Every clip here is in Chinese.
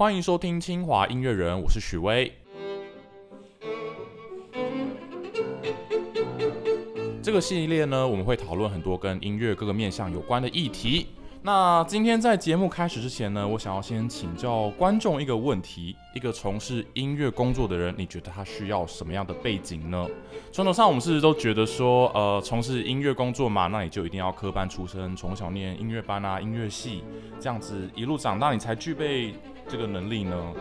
欢迎收听清华音乐人，我是许巍。这个系列呢，我们会讨论很多跟音乐各个面向有关的议题。那今天在节目开始之前呢，我想要先请教观众一个问题：一个从事音乐工作的人，你觉得他需要什么样的背景呢？传统上我们是不是都觉得说，呃，从事音乐工作嘛，那你就一定要科班出身，从小念音乐班啊、音乐系，这样子一路长大，你才具备这个能力呢？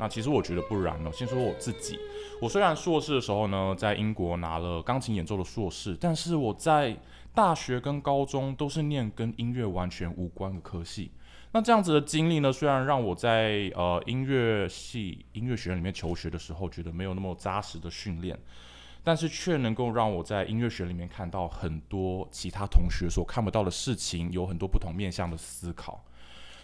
那其实我觉得不然哦。先说我自己，我虽然硕士的时候呢，在英国拿了钢琴演奏的硕士，但是我在大学跟高中都是念跟音乐完全无关的科系。那这样子的经历呢，虽然让我在呃音乐系、音乐学院里面求学的时候，觉得没有那么扎实的训练，但是却能够让我在音乐学里面看到很多其他同学所看不到的事情，有很多不同面向的思考。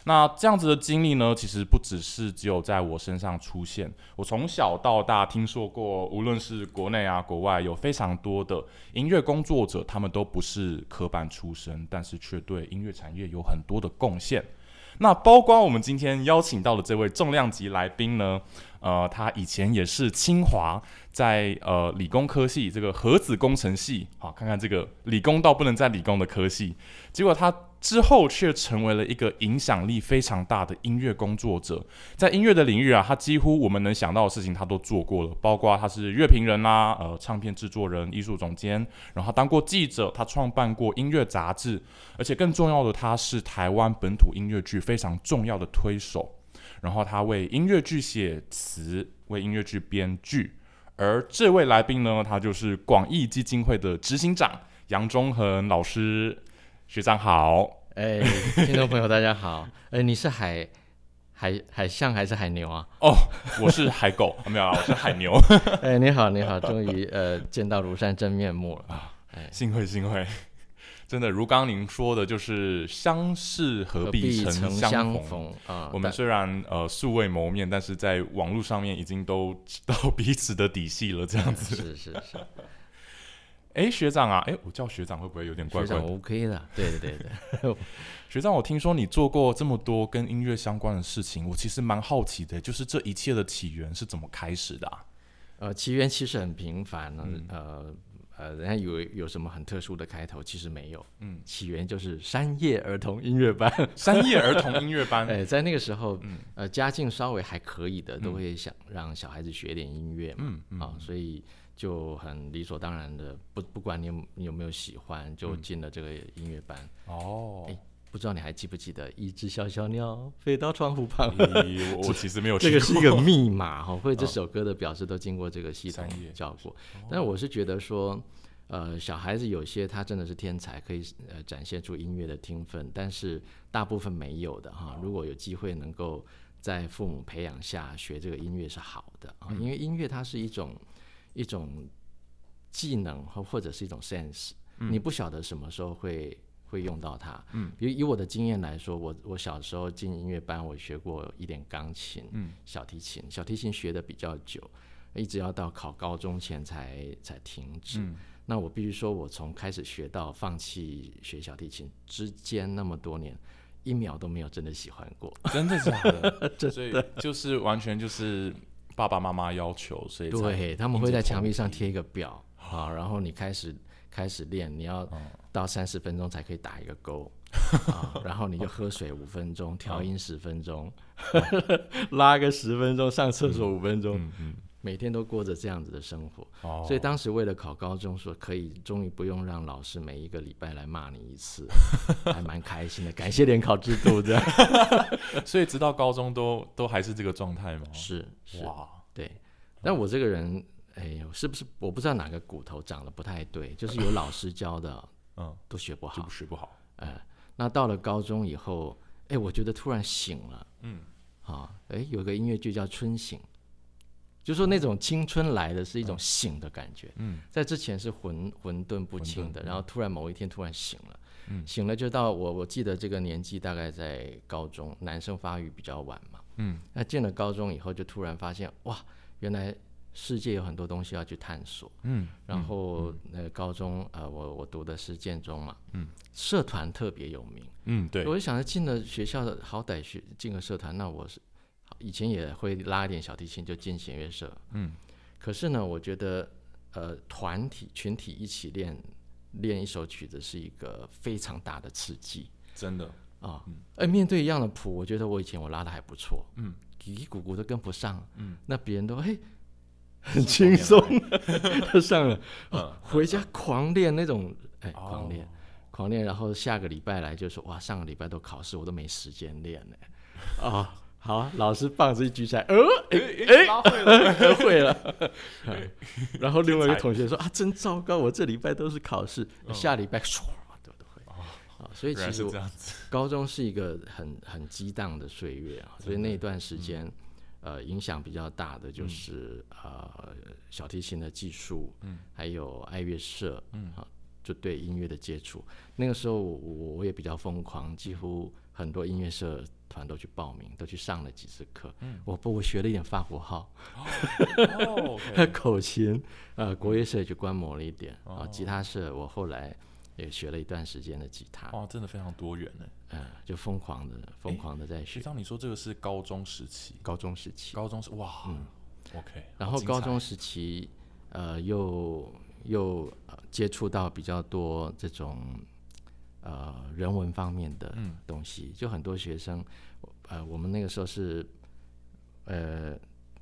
那这样子的经历呢，其实不只是只有在我身上出现。我从小到大听说过，无论是国内啊、国外，有非常多的音乐工作者，他们都不是科班出身，但是却对音乐产业有很多的贡献。那包括我们今天邀请到的这位重量级来宾呢，呃，他以前也是清华在呃理工科系这个核子工程系，好，看看这个理工到不能再理工的科系，结果他。之后却成为了一个影响力非常大的音乐工作者，在音乐的领域啊，他几乎我们能想到的事情他都做过了，包括他是乐评人啦，呃，唱片制作人、艺术总监，然后他当过记者，他创办过音乐杂志，而且更重要的，他是台湾本土音乐剧非常重要的推手，然后他为音乐剧写词，为音乐剧编剧，而这位来宾呢，他就是广义基金会的执行长杨忠恒老师。学长好，哎，听众朋友大家好，哎，你是海海海象还是海牛啊？哦，我是海狗，没有啊，我是海牛。哎，你好，你好，终于呃见到庐山真面目了啊！哎，幸会幸会，真的如刚您说的，就是相识何必曾相逢啊。我们虽然呃素未谋面，但是在网络上面已经都知道彼此的底细了，这样子是是是。哎，学长啊，哎，我叫学长会不会有点怪怪？学长 OK 的，对对对对。学长，我听说你做过这么多跟音乐相关的事情，我其实蛮好奇的，就是这一切的起源是怎么开始的？呃，起源其实很平凡呢，呃呃，人家以为有什么很特殊的开头，其实没有。嗯，起源就是山叶儿童音乐班，山叶儿童音乐班。哎，在那个时候，嗯呃，家境稍微还可以的，都会想让小孩子学点音乐嘛。嗯啊，所以。就很理所当然的，不不管你有你有没有喜欢，就进了这个音乐班。哦，哎，不知道你还记不记得一只小小鸟飞到窗户旁？我 其实没有。这个是一个密码哈，会这 首歌的表示都经过这个系统教过。但是我是觉得说，呃，小孩子有些他真的是天才，可以呃展现出音乐的天分，但是大部分没有的哈。如果有机会能够在父母培养下学这个音乐是好的啊，因为音乐它是一种。一种技能或或者是一种 sense，你不晓得什么时候会会用到它。嗯，比如以我的经验来说，我我小时候进音乐班，我学过一点钢琴、小提琴，小提琴学的比较久，一直要到考高中前才才停止。那我必须说，我从开始学到放弃学小提琴之间那么多年，一秒都没有真的喜欢过。真的假的？所以就是完全就是。爸爸妈妈要求，所以对他们会在墙壁上贴一个表，好，然后你开始开始练，你要到三十分钟才可以打一个勾，然后你就喝水五分钟，调音十分钟，拉个十分钟，上厕所五分钟。每天都过着这样子的生活，所以当时为了考高中，说可以终于不用让老师每一个礼拜来骂你一次，还蛮开心的。感谢联考制度这样，所以直到高中都都还是这个状态吗？是哇，对。但我这个人，哎，是不是我不知道哪个骨头长得不太对，就是有老师教的，嗯，都学不好，学不好。哎，那到了高中以后，哎，我觉得突然醒了，嗯，啊，哎，有个音乐剧叫《春醒》。就是说那种青春来的是一种醒的感觉，嗯，在之前是混混沌不清的，然后突然某一天突然醒了，嗯，醒了就到我我记得这个年纪大概在高中，男生发育比较晚嘛，嗯，那进了高中以后就突然发现哇，原来世界有很多东西要去探索，嗯，然后那高中呃我我读的是建中嘛，嗯，社团特别有名，嗯，对，我就想着进了学校的好歹学进个社团，那我是。以前也会拉一点小提琴，就进弦乐社。嗯，可是呢，我觉得呃，团体群体一起练练一首曲子是一个非常大的刺激，真的啊。哎，面对一样的谱，我觉得我以前我拉的还不错，嗯，叽叽咕咕都跟不上，嗯，那别人都嘿 很轻松 就上了，回家狂练那种，哎，狂练。狂练，然后下个礼拜来就说哇，上个礼拜都考试，我都没时间练呢。啊，好，老师棒子一举起来，呃，哎哎，会了，会了。然后另外一个同学说啊，真糟糕，我这礼拜都是考试，下礼拜唰都都会。啊，所以其实高中是一个很很激荡的岁月啊，所以那段时间，呃，影响比较大的就是呃小提琴的技术，嗯，还有爱乐社，嗯，啊。就对音乐的接触，那个时候我我也比较疯狂，几乎很多音乐社团都去报名，都去上了几次课。嗯，我不我学了一点法国号，哦，口琴，呃，国乐社也去观摩了一点啊，吉他社我后来也学了一段时间的吉他。哇，真的非常多元呢。嗯，就疯狂的疯狂的在学。当你说这个是高中时期，高中时期，高中是哇，嗯，OK。然后高中时期，呃，又。又接触到比较多这种呃人文方面的东西，就很多学生，呃，我们那个时候是呃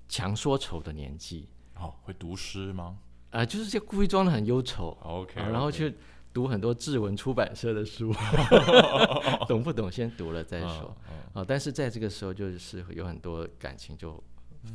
强说愁的年纪，哦，会读诗吗？啊，就是就故意装的很忧愁，OK，然后去读很多志文出版社的书，懂不懂？先读了再说，啊，但是在这个时候就是有很多感情就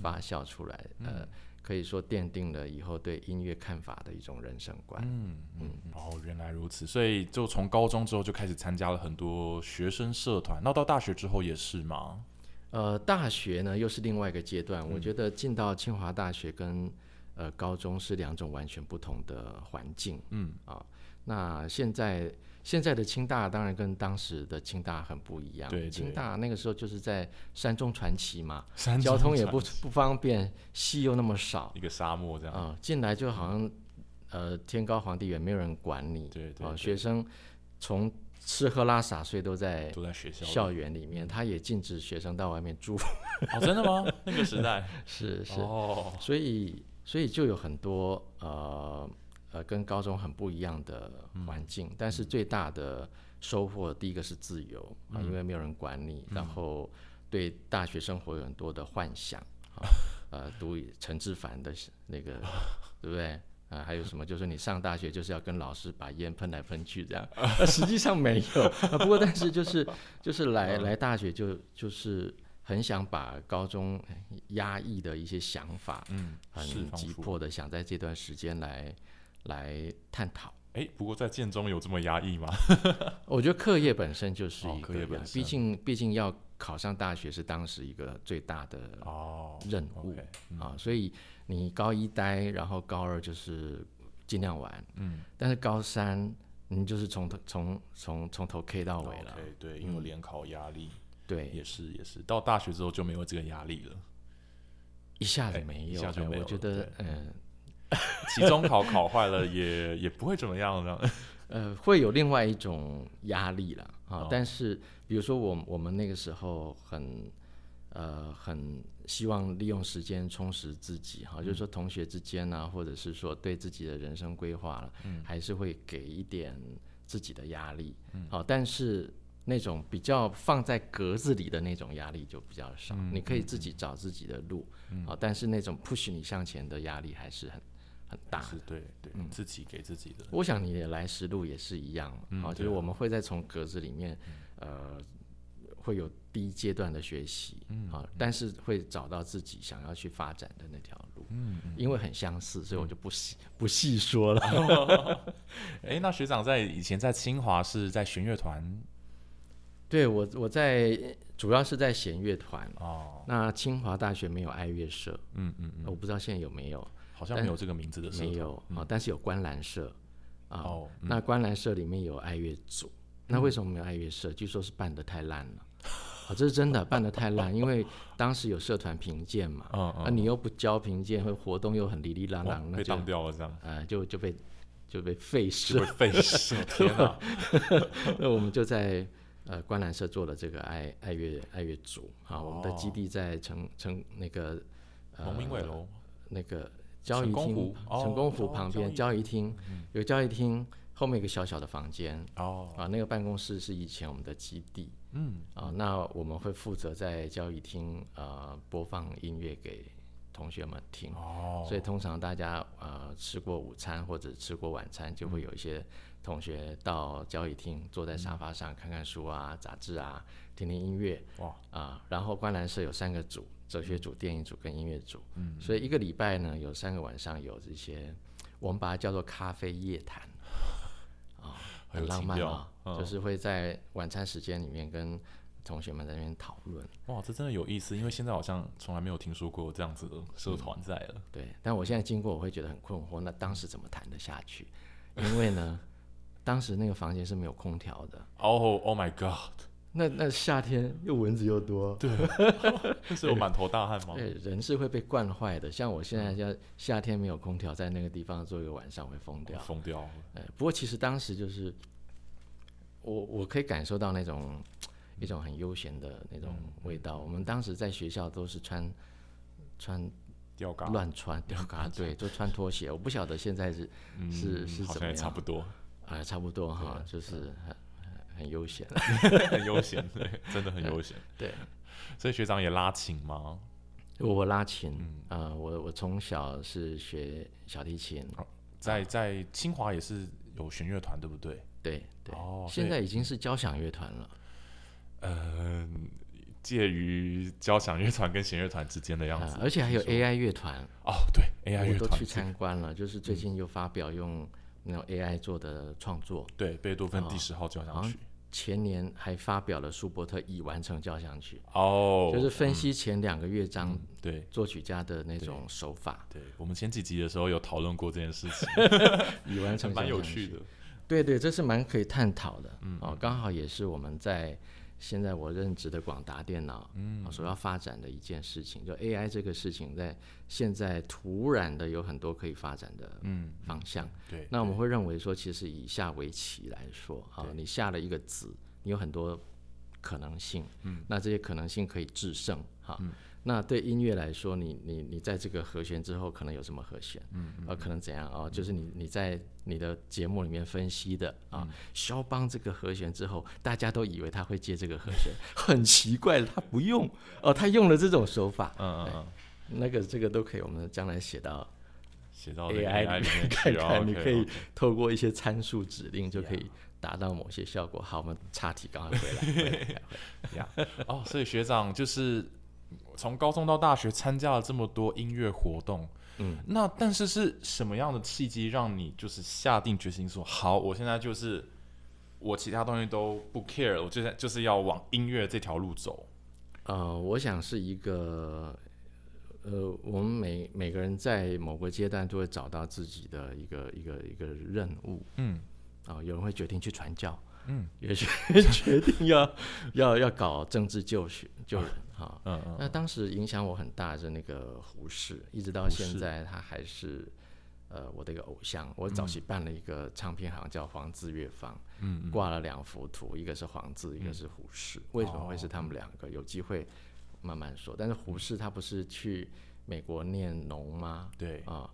发酵出来，呃。可以说奠定了以后对音乐看法的一种人生观。嗯嗯，哦，原来如此，所以就从高中之后就开始参加了很多学生社团。那到大学之后也是吗？呃，大学呢又是另外一个阶段。我觉得进到清华大学跟呃高中是两种完全不同的环境。嗯啊，那现在。现在的清大当然跟当时的清大很不一样。对，清大那个时候就是在山中传奇嘛，交通也不 不方便，戏又那么少，一个沙漠这样。啊，进来就好像呃天高皇帝远，没有人管你。对对。学生从吃喝拉撒睡都在都在学校校园里面，他也禁止学生到外面住。哦，真的吗？那个时代 是是哦，所以所以就有很多呃。呃，跟高中很不一样的环境，但是最大的收获，第一个是自由啊，因为没有人管你，然后对大学生活有很多的幻想啊，呃，读陈志凡的那个，对不对？啊，还有什么？就是你上大学就是要跟老师把烟喷来喷去这样，实际上没有啊。不过，但是就是就是来来大学就就是很想把高中压抑的一些想法，嗯，很急迫的想在这段时间来。来探讨。哎，不过在建中有这么压抑吗？我觉得课业本身就是一个，毕竟毕竟要考上大学是当时一个最大的哦任务啊，所以你高一待，然后高二就是尽量玩，嗯，但是高三你就是从头从从从头 K 到尾了，对，因为联考压力，对，也是也是，到大学之后就没有这个压力了，一下子没有，我觉得嗯。期中考考坏了也 也不会怎么样的，呃，会有另外一种压力了啊。但是比如说我我们那个时候很呃很希望利用时间充实自己哈，就是说同学之间呢，或者是说对自己的人生规划了，还是会给一点自己的压力。好，但是那种比较放在格子里的那种压力就比较少，你可以自己找自己的路啊。但是那种 push 你向前的压力还是很。很大，对对，自己给自己的。我想你的来时路也是一样，啊，就是我们会在从格子里面，呃，会有第一阶段的学习，啊，但是会找到自己想要去发展的那条路，嗯，因为很相似，所以我就不细不细说了。哎，那学长在以前在清华是在弦乐团，对我我在主要是在弦乐团。哦，那清华大学没有爱乐社，嗯嗯嗯，我不知道现在有没有。好像没有这个名字的，没有啊，但是有观澜社啊。那观澜社里面有爱乐组，那为什么没有爱乐社？据说是办的太烂了。啊，这是真的，办的太烂，因为当时有社团评鉴嘛，啊，你又不交评鉴，会活动又很哩哩啷啷，被当掉了这样。呃，就就被就被废社，废社，天哪！那我们就在呃观澜社做了这个爱爱乐爱乐组啊，我们的基地在成成那个呃明伟楼那个交易厅成功湖旁边交易厅。有交易厅。后面一个小小的房间哦，啊，那个办公室是以前我们的基地，嗯，啊，那我们会负责在交易厅呃播放音乐给同学们听，哦，所以通常大家呃吃过午餐或者吃过晚餐，就会有一些同学到交易厅坐在沙发上看看书啊、杂志啊、听听音乐，哇，啊，然后观澜社有三个组：哲学组、电影组跟音乐组，嗯，所以一个礼拜呢有三个晚上有这些，我们把它叫做咖啡夜谈。啊很浪漫啊，就是会在晚餐时间里面跟同学们在那边讨论。哇，这真的有意思，因为现在好像从来没有听说过这样子的社团在了。对，但我现在经过，我会觉得很困惑。那当时怎么谈得下去？因为呢，当时那个房间是没有空调的。Oh, oh my God！那那夏天又蚊子又多，对，是有满头大汗吗？对，人是会被惯坏的。像我现在要夏天没有空调，在那个地方坐一个晚上会疯掉，疯掉。哎，不过其实当时就是我我可以感受到那种一种很悠闲的那种味道。我们当时在学校都是穿穿吊嘎，乱穿吊嘎，对，就穿拖鞋。我不晓得现在是是是怎么样，差不多，啊，差不多哈，就是。很悠闲，很悠闲，对，真的很悠闲。对，所以学长也拉琴吗？我拉琴，啊，我我从小是学小提琴，在在清华也是有弦乐团，对不对？对对。哦，现在已经是交响乐团了。嗯，介于交响乐团跟弦乐团之间的样子，而且还有 AI 乐团。哦，对，AI 乐团我都去参观了，就是最近又发表用那种 AI 做的创作。对，贝多芬第十号交响曲。前年还发表了舒伯特已完成交响曲哦，就是分析前两个乐章对作曲家的那种手法。对我们前几集的时候有讨论过这件事情，已完成蛮有趣的。对对，这是蛮可以探讨的。嗯哦，刚好也是我们在。现在我任职的广达电脑，嗯，所要发展的一件事情，就 AI 这个事情，在现在突然的有很多可以发展的嗯方向。对，那我们会认为说，其实以下围棋来说，啊，你下了一个子，你有很多可能性，嗯，那这些可能性可以制胜，哈。那对音乐来说，你你你在这个和弦之后可能有什么和弦？嗯，呃，可能怎样啊？就是你你在你的节目里面分析的啊，肖邦这个和弦之后，大家都以为他会接这个和弦，很奇怪，他不用哦，他用了这种手法。嗯嗯嗯，那个这个都可以，我们将来写到写到 AI 里面看看，你可以透过一些参数指令就可以达到某些效果。好，我们岔题，赶快回来。呀，哦，所以学长就是。从高中到大学参加了这么多音乐活动，嗯，那但是是什么样的契机让你就是下定决心说好，我现在就是我其他东西都不 care，我就在就是要往音乐这条路走。呃，我想是一个，呃，我们每每个人在某个阶段都会找到自己的一个一个一个任务，嗯，啊，有人会决定去传教，嗯，也决决定要要要搞政治救学救人。好，嗯嗯，那当时影响我很大是那个胡适，一直到现在他还是呃我的一个偶像。我早期办了一个唱片行叫黄字乐坊，嗯，挂了两幅图，一个是黄字，一个是胡适。为什么会是他们两个？有机会慢慢说。但是胡适他不是去美国念农吗？对啊，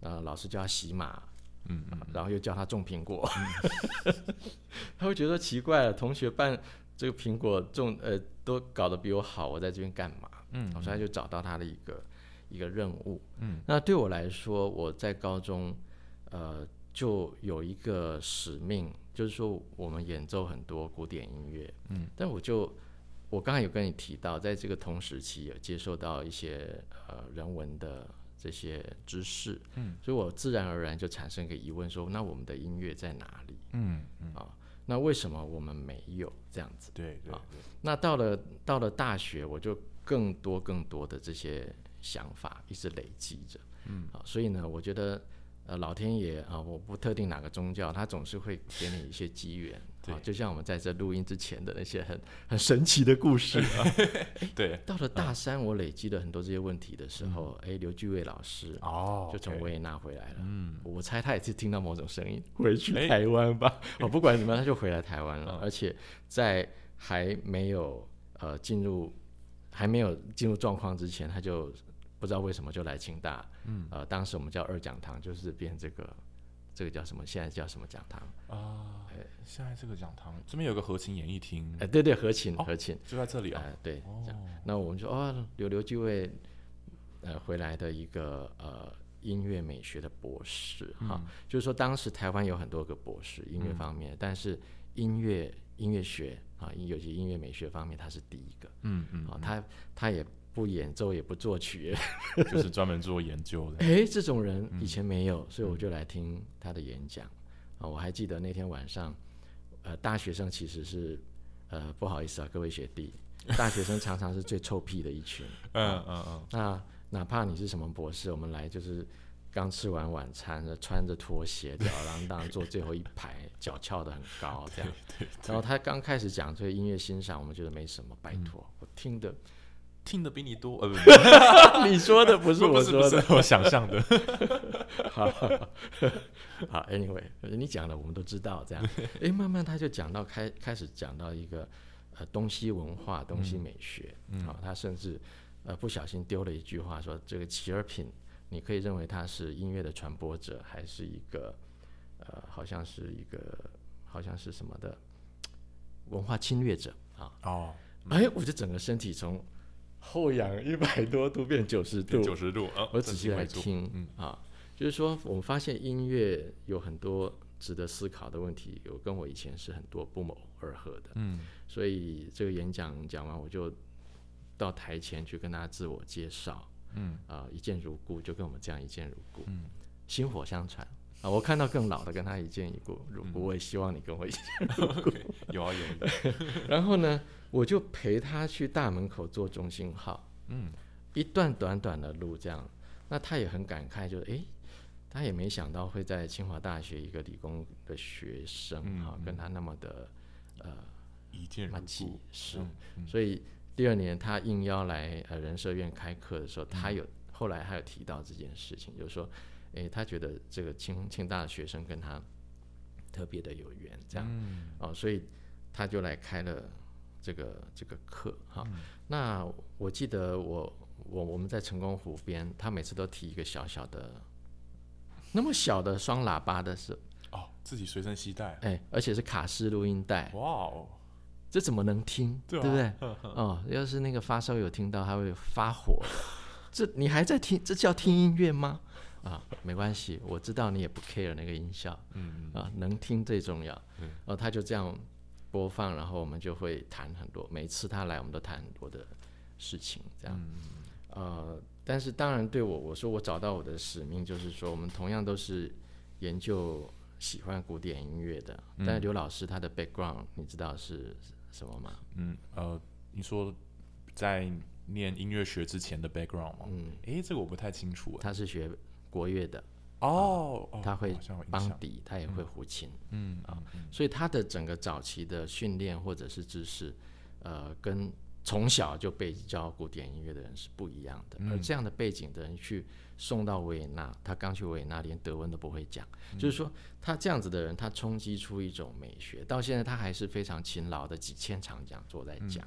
呃，老师叫他洗马，嗯，然后又叫他种苹果，他会觉得奇怪了，同学办。这个苹果种呃都搞得比我好，我在这边干嘛？嗯，所以他就找到他的一个一个任务。嗯，那对我来说，我在高中呃就有一个使命，就是说我们演奏很多古典音乐。嗯，但我就我刚才有跟你提到，在这个同时期有接受到一些呃人文的这些知识。嗯，所以我自然而然就产生一个疑问，说那我们的音乐在哪里？嗯嗯啊。那为什么我们没有这样子？对对。那到了到了大学，我就更多更多的这些想法一直累积着。嗯。啊，所以呢，我觉得呃，老天爷啊，我不特定哪个宗教，他总是会给你一些机缘。啊，就像我们在这录音之前的那些很很神奇的故事啊。对。到了大三，我累积了很多这些问题的时候，哎，刘居伟老师哦，就从维也纳回来了。嗯。我猜他也是听到某种声音，回去台湾吧。哦，不管怎么样，他就回来台湾了。而且在还没有呃进入还没有进入状况之前，他就不知道为什么就来清大，嗯，呃，当时我们叫二讲堂，就是变这个这个叫什么？现在叫什么讲堂。啊？哎，现在这个讲堂这边有个合琴演艺厅，哎，对对，合琴合琴。就在这里啊，对，这样，那我们说哦，刘刘继位呃回来的一个呃。音乐美学的博士，哈，就是说当时台湾有很多个博士，音乐方面，但是音乐音乐学啊，尤其音乐美学方面，他是第一个，嗯嗯，啊，他他也不演奏，也不作曲，就是专门做研究的。哎，这种人以前没有，所以我就来听他的演讲啊。我还记得那天晚上，呃，大学生其实是，呃，不好意思啊，各位学弟，大学生常常是最臭屁的一群，嗯嗯嗯，那。哪怕你是什么博士，我们来就是刚吃完晚餐，穿着拖鞋，吊儿郎当坐最后一排，脚翘得很高，这样。然后他刚开始讲这个音乐欣赏，我们觉得没什么，拜托，我听的听的比你多，呃，不，你说的不是我说的，我想象的。好，好，Anyway，你讲的我们都知道，这样。哎，慢慢他就讲到开开始讲到一个呃东西文化、东西美学，好，他甚至。呃，不小心丢了一句话，说这个齐尔品，你可以认为他是音乐的传播者，还是一个呃，好像是一个，好像是什么的文化侵略者啊？哦，哎，我就整个身体从后仰一百多度变九十度，九十度啊！我仔细来听啊，就是说，我们发现音乐有很多值得思考的问题，有跟我以前是很多不谋而合的。嗯，所以这个演讲讲完，我就。到台前去跟大家自我介绍，嗯，啊，一见如故，就跟我们这样一见如故，嗯，薪火相传啊。我看到更老的跟他一见一故如果，我也希望你跟我一见如故。有啊有。然后呢，我就陪他去大门口坐中心号，嗯，一段短短的路这样，那他也很感慨，就是哎，他也没想到会在清华大学一个理工的学生哈，跟他那么的呃一见如故，是，所以。第二年，他应邀来呃人社院开课的时候，他有后来还有提到这件事情，就是说，诶，他觉得这个清清大的学生跟他特别的有缘，这样，哦，所以他就来开了这个这个课哈。那我记得我我我们在成功湖边，他每次都提一个小小的那么小的双喇叭的是哦，自己随身携带，哎，而且是卡式录音带，哇哦。这怎么能听？对不对？哦，要是那个发烧友听到，他会发火。这你还在听？这叫听音乐吗？啊，没关系，我知道你也不 care 那个音效。嗯啊，能听最重要。嗯。然后他就这样播放，然后我们就会谈很多。每次他来，我们都谈很多的事情。这样。呃，但是当然对我，我说我找到我的使命，就是说我们同样都是研究喜欢古典音乐的。但是刘老师他的 background，你知道是？什么吗？嗯呃，你说在念音乐学之前的 background 吗？嗯，诶，这个我不太清楚。他是学国乐的哦，他会邦笛，他也会胡琴，嗯啊，所以他的整个早期的训练或者是知识，呃，跟从小就被教古典音乐的人是不一样的。而这样的背景的人去。送到维也纳，他刚去维也纳，连德文都不会讲。就是说，他这样子的人，他冲击出一种美学，到现在他还是非常勤劳的，几千场讲座在讲。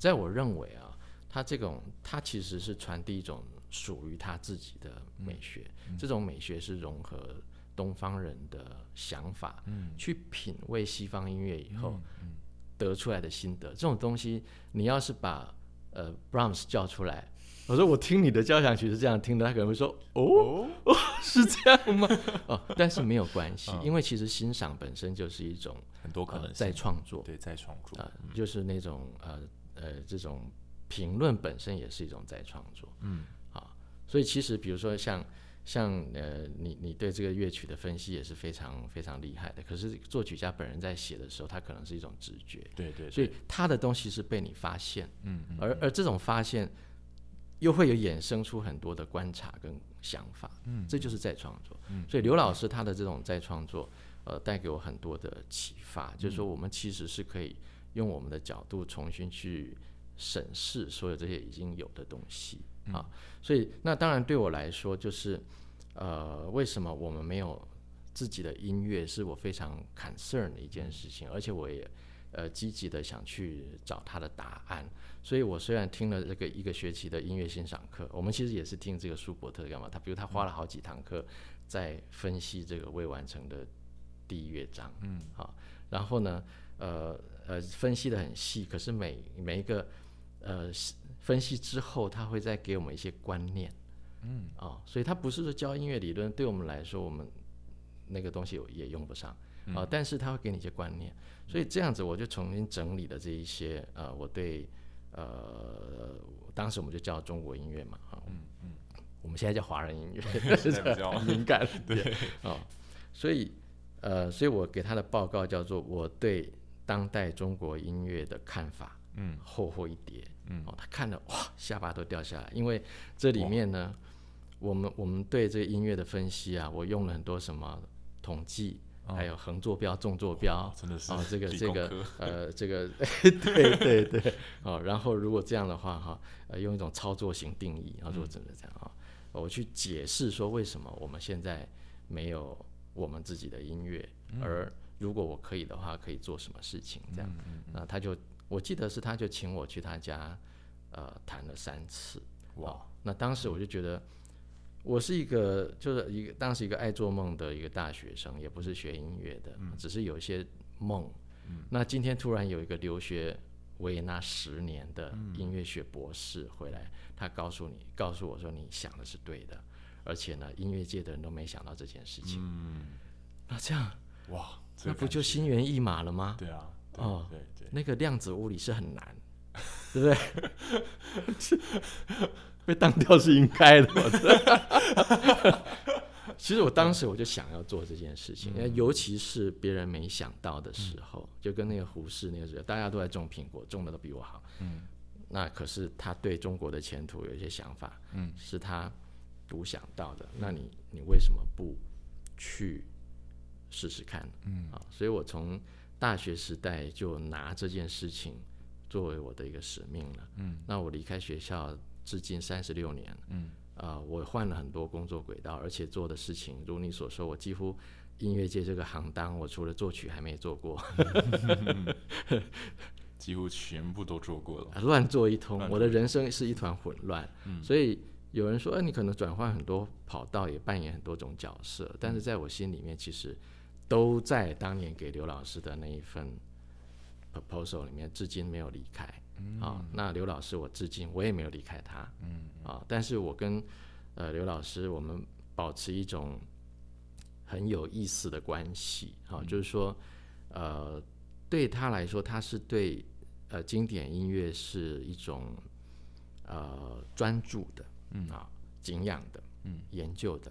在我认为啊，他这种他其实是传递一种属于他自己的美学，这种美学是融合东方人的想法，嗯。去品味西方音乐以后得出来的心得。这种东西，你要是把呃 Brahms 叫出来。我说我听你的交响曲是这样听的，他可能会说哦？哦？是这样吗？哦，但是没有关系，因为其实欣赏本身就是一种很多可能在创作，对，在创作。啊，就是那种呃呃这种评论本身也是一种在创作，嗯，好，所以其实比如说像像呃你你对这个乐曲的分析也是非常非常厉害的，可是作曲家本人在写的时候，他可能是一种直觉，对对，所以他的东西是被你发现，嗯，而而这种发现。又会有衍生出很多的观察跟想法，嗯，这就是再创作。嗯，所以刘老师他的这种再创作，呃，带给我很多的启发，就是说我们其实是可以用我们的角度重新去审视所有这些已经有的东西啊。所以那当然对我来说，就是呃，为什么我们没有自己的音乐，是我非常 concern 的一件事情，而且我也呃积极的想去找他的答案。所以我虽然听了这个一个学期的音乐欣赏课，我们其实也是听这个舒伯特干嘛？他比如他花了好几堂课在分析这个未完成的第一乐章，嗯，好，然后呢，呃呃，分析的很细，可是每每一个呃分析之后，他会再给我们一些观念，嗯，啊，所以他不是说教音乐理论，对我们来说，我们那个东西也用不上。啊，但是他会给你一些观念，所以这样子我就重新整理了这一些呃，我对。呃，当时我们就叫中国音乐嘛，啊，嗯嗯，我们现在叫华人音乐，比较敏感，对，啊，所以呃，所以我给他的报告叫做我对当代中国音乐的看法，嗯，厚厚一叠，嗯，哦，他看了哇，下巴都掉下来，因为这里面呢，我们我们对这个音乐的分析啊，我用了很多什么统计。还有横坐标、纵坐标，真的是啊，这个这个呃，这个 对对对，哦，然后如果这样的话哈，呃，用一种操作型定义，然后如果真的这样啊，我去解释说为什么我们现在没有我们自己的音乐，而如果我可以的话，可以做什么事情？这样，那他就我记得是他就请我去他家，呃，谈了三次，哇，那当时我就觉得。我是一个，就是一个当时一个爱做梦的一个大学生，也不是学音乐的，只是有一些梦。那今天突然有一个留学维也纳十年的音乐学博士回来，他告诉你，告诉我说你想的是对的，而且呢，音乐界的人都没想到这件事情。嗯，那这样，哇，那不就心猿意马了吗？对啊，哦，对对，那个量子物理是很难，对不对？被当掉是应该的，其实我当时我就想要做这件事情，尤其是别人没想到的时候，就跟那个胡适那个时候，大家都在种苹果，种的都比我好。嗯，那可是他对中国的前途有一些想法，嗯，是他独想到的。那你你为什么不去试试看？嗯啊，所以我从大学时代就拿这件事情作为我的一个使命了。嗯，那我离开学校。至今三十六年，嗯，啊，我换了很多工作轨道，而且做的事情，如你所说，我几乎音乐界这个行当，我除了作曲还没做过，几乎全部都做过了，乱做一通，我的人生是一团混乱。嗯所以有人说，哎，你可能转换很多跑道，也扮演很多种角色，但是在我心里面，其实都在当年给刘老师的那一份 proposal 里面，至今没有离开。啊，那刘老师，我至今我也没有离开他，嗯，啊，但是我跟呃刘老师，我们保持一种很有意思的关系，啊，就是说，呃，对他来说，他是对呃经典音乐是一种呃专注的，嗯。啊，敬仰的，嗯，研究的，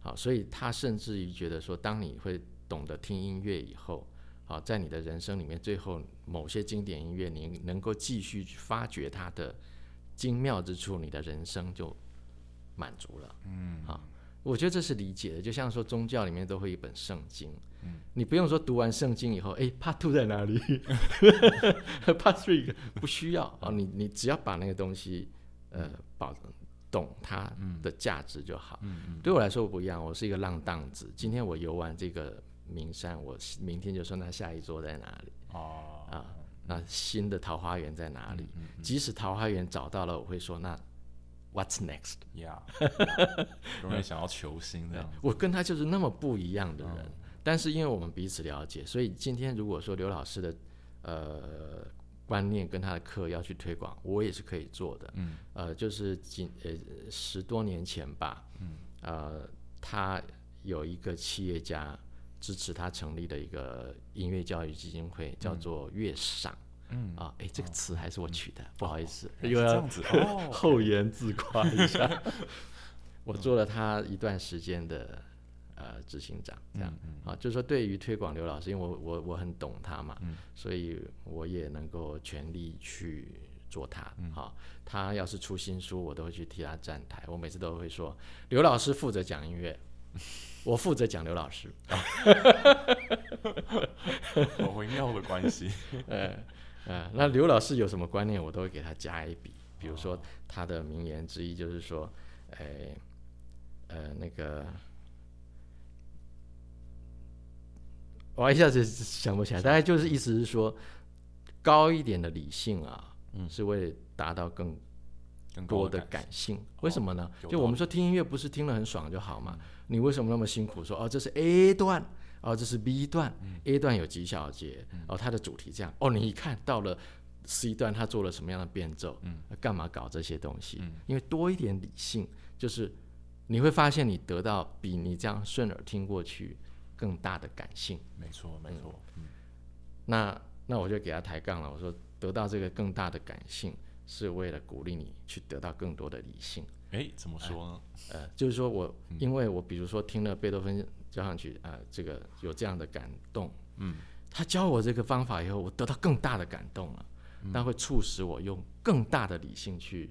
好，所以他甚至于觉得说，当你会懂得听音乐以后。好，在你的人生里面，最后某些经典音乐，你能够继续发掘它的精妙之处，你的人生就满足了。嗯，好，我觉得这是理解的。就像说宗教里面都会一本圣经，嗯，你不用说读完圣经以后，哎，Part Two 在哪里？Part Three 不需要啊，你你只要把那个东西呃保懂它的价值就好。嗯嗯，对我来说不一样，我是一个浪荡子。今天我游完这个。名山，我明天就说那下一座在哪里？哦，啊，那新的桃花源在哪里？即使桃花源找到了，我会说那 What's next？呀，永远想要求新这样。我跟他就是那么不一样的人，但是因为我们彼此了解，所以今天如果说刘老师的呃观念跟他的课要去推广，我也是可以做的。嗯，呃，就是几呃十多年前吧，嗯，呃，他有一个企业家。支持他成立的一个音乐教育基金会，叫做乐赏。嗯啊，哎，这个词还是我取的，不好意思，又要厚颜自夸一下。我做了他一段时间的呃执行长，这样啊，就是说对于推广刘老师，因为我我我很懂他嘛，所以我也能够全力去做他。好，他要是出新书，我都会去替他站台。我每次都会说，刘老师负责讲音乐。我负责讲刘老师，好微妙的关系。呃呃，那刘老师有什么观念，我都会给他加一笔。比如说他的名言之一就是说，哎，呃，那个，我一下子想不起来，大概就是意思是说，高一点的理性啊，嗯是为了达到更多的感性。为什么呢？就我们说听音乐不是听了很爽就好嘛？你为什么那么辛苦？说哦，这是 A 段，哦，这是 B 段，A 段有几小节，哦，它的主题这样。哦，你一看到了 C 段，他做了什么样的变奏？嗯，干嘛搞这些东西？嗯因为多一点理性，就是你会发现你得到比你这样顺耳听过去更大的感性。没错，没错。嗯，那。那我就给他抬杠了，我说得到这个更大的感性，是为了鼓励你去得到更多的理性。哎，怎么说呢？呃，就是说我因为我比如说听了贝多芬交响曲啊，这个有这样的感动，嗯，他教我这个方法以后，我得到更大的感动了，那会促使我用更大的理性去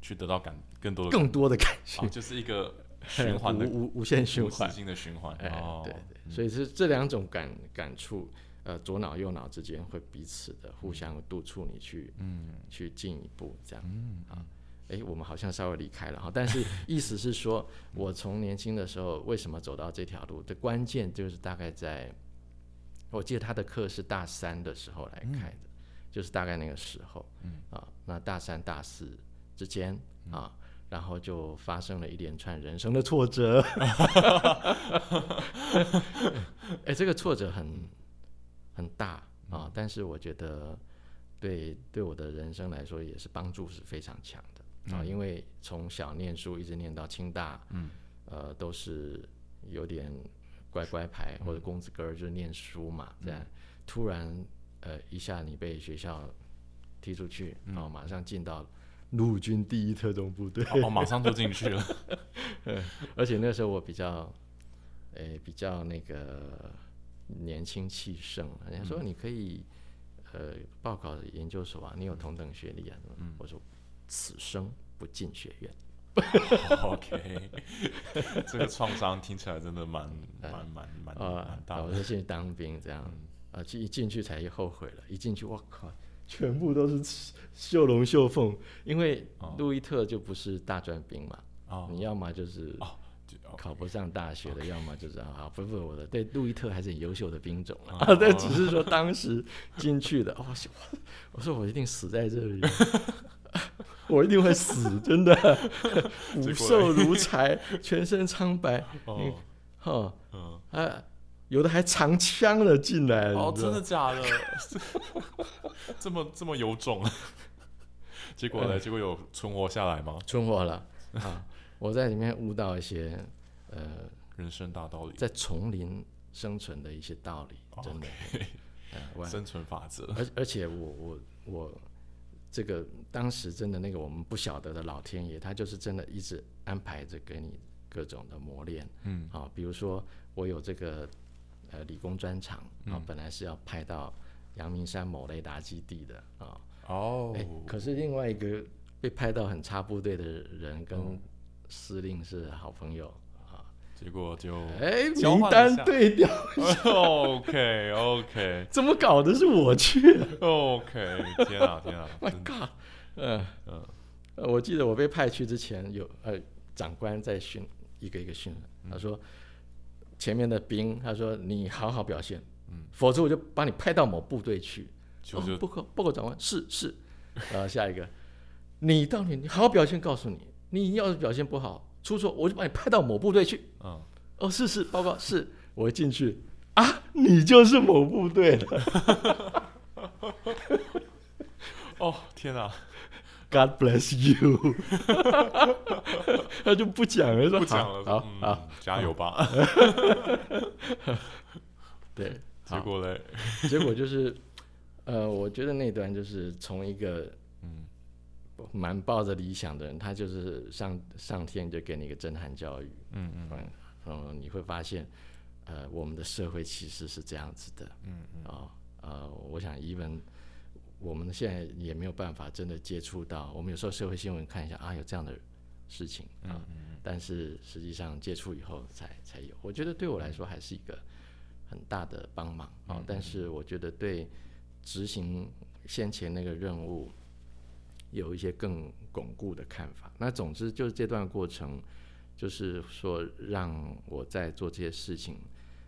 去得到感更多的更多的感性，就是一个 循环的无无限循环。性的循环。哦，对对，所以是这两种感感触。呃，左脑右脑之间会彼此的互相督促你去，嗯，去进一步这样，嗯啊，哎，我们好像稍微离开了哈，但是 意思是说，我从年轻的时候为什么走到这条路的关键就是大概在，我记得他的课是大三的时候来开的，就是大概那个时候，嗯。啊，那大三大四之间啊，然后就发生了一连串人生的挫折，哎，这个挫折很。很大啊，但是我觉得对对我的人生来说也是帮助是非常强的啊，因为从小念书一直念到清大，嗯，呃，都是有点乖乖牌或者公子哥儿，就是念书嘛，这样突然呃一下你被学校踢出去，然后马上进到陆军第一特种部队，哦，马上就进去了，而且那时候我比较，诶，比较那个。年轻气盛，人家说你可以，呃，报考研究所啊，你有同等学历啊。嗯，我说此生不进学院。OK，这个创伤听起来真的蛮蛮蛮蛮蛮大。我就进去当兵，这样啊，进一进去才后悔了。一进去，我靠，全部都是绣龙绣凤，因为路易特就不是大专兵嘛。哦，你要么就是。考不上大学的，要么就是啊，不不，我的对路易特还是很优秀的兵种啊，对，只是说当时进去的，哦，我说我一定死在这里，我一定会死，真的，骨瘦如柴，全身苍白，哦，嗯，啊，有的还藏枪了进来，哦，真的假的？这么这么有种，结果呢？结果有存活下来吗？存活了啊。我在里面悟到一些，呃，人生大道理，在丛林生存的一些道理，真的，生存法则。而而且我我我，这个当时真的那个我们不晓得的老天爷，他就是真的一直安排着给你各种的磨练，嗯，啊，比如说我有这个呃理工专场啊，本来是要派到阳明山某雷达基地的啊，哦，可是另外一个被派到很差部队的人跟司令是好朋友。啊，结果就哎名单对调，OK OK，怎么搞的？是我去，OK，天啊天啊，My God，嗯。嗯，我记得我被派去之前有呃长官在训一个一个训，他说前面的兵，他说你好好表现，嗯，否则我就把你派到某部队去。就报告报告长官，是是，然后下一个，你到底你好好表现，告诉你。你要是表现不好，出错，我就把你派到某部队去。嗯，哦，是是，报告 是，我一进去啊，你就是某部队的。哦，天哪，God bless you。他就不讲了，说不讲了，好，好，加油吧。对，结果嘞？结果就是，呃，我觉得那段就是从一个。蛮抱着理想的人，他就是上上天就给你一个震撼教育，嗯嗯。嗯，你会发现，呃，我们的社会其实是这样子的，嗯嗯，啊呃，我想，even 我们现在也没有办法真的接触到，我们有时候社会新闻看一下啊，有这样的事情啊，但是实际上接触以后才才有，我觉得对我来说还是一个很大的帮忙啊，但是我觉得对执行先前那个任务。有一些更巩固的看法。那总之就是这段过程，就是说让我在做这些事情，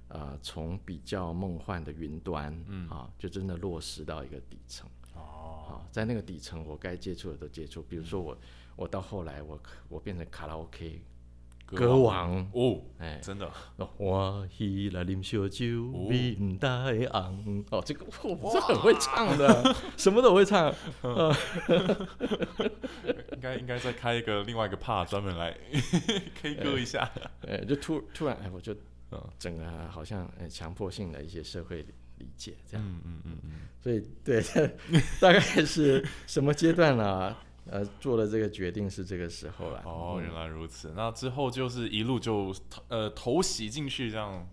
呃，从比较梦幻的云端，嗯，啊，就真的落实到一个底层。哦，好，在那个底层，我该接触的都接触。比如说我，我到后来，我我变成卡拉 OK 歌王哦，哎，真的。我喜来啉小酒，面带红。哦，这个 我是很会唱的，什么都会唱。应该应该再开一个另外一个 part 专门来 K 歌一下。哎，就突突然，哎，我就。嗯，整个好像呃强迫性的一些社会理解这样，嗯嗯嗯嗯，所以对，大概是什么阶段呢？呃，做了这个决定是这个时候了。哦，原来如此。那之后就是一路就呃头袭进去，这样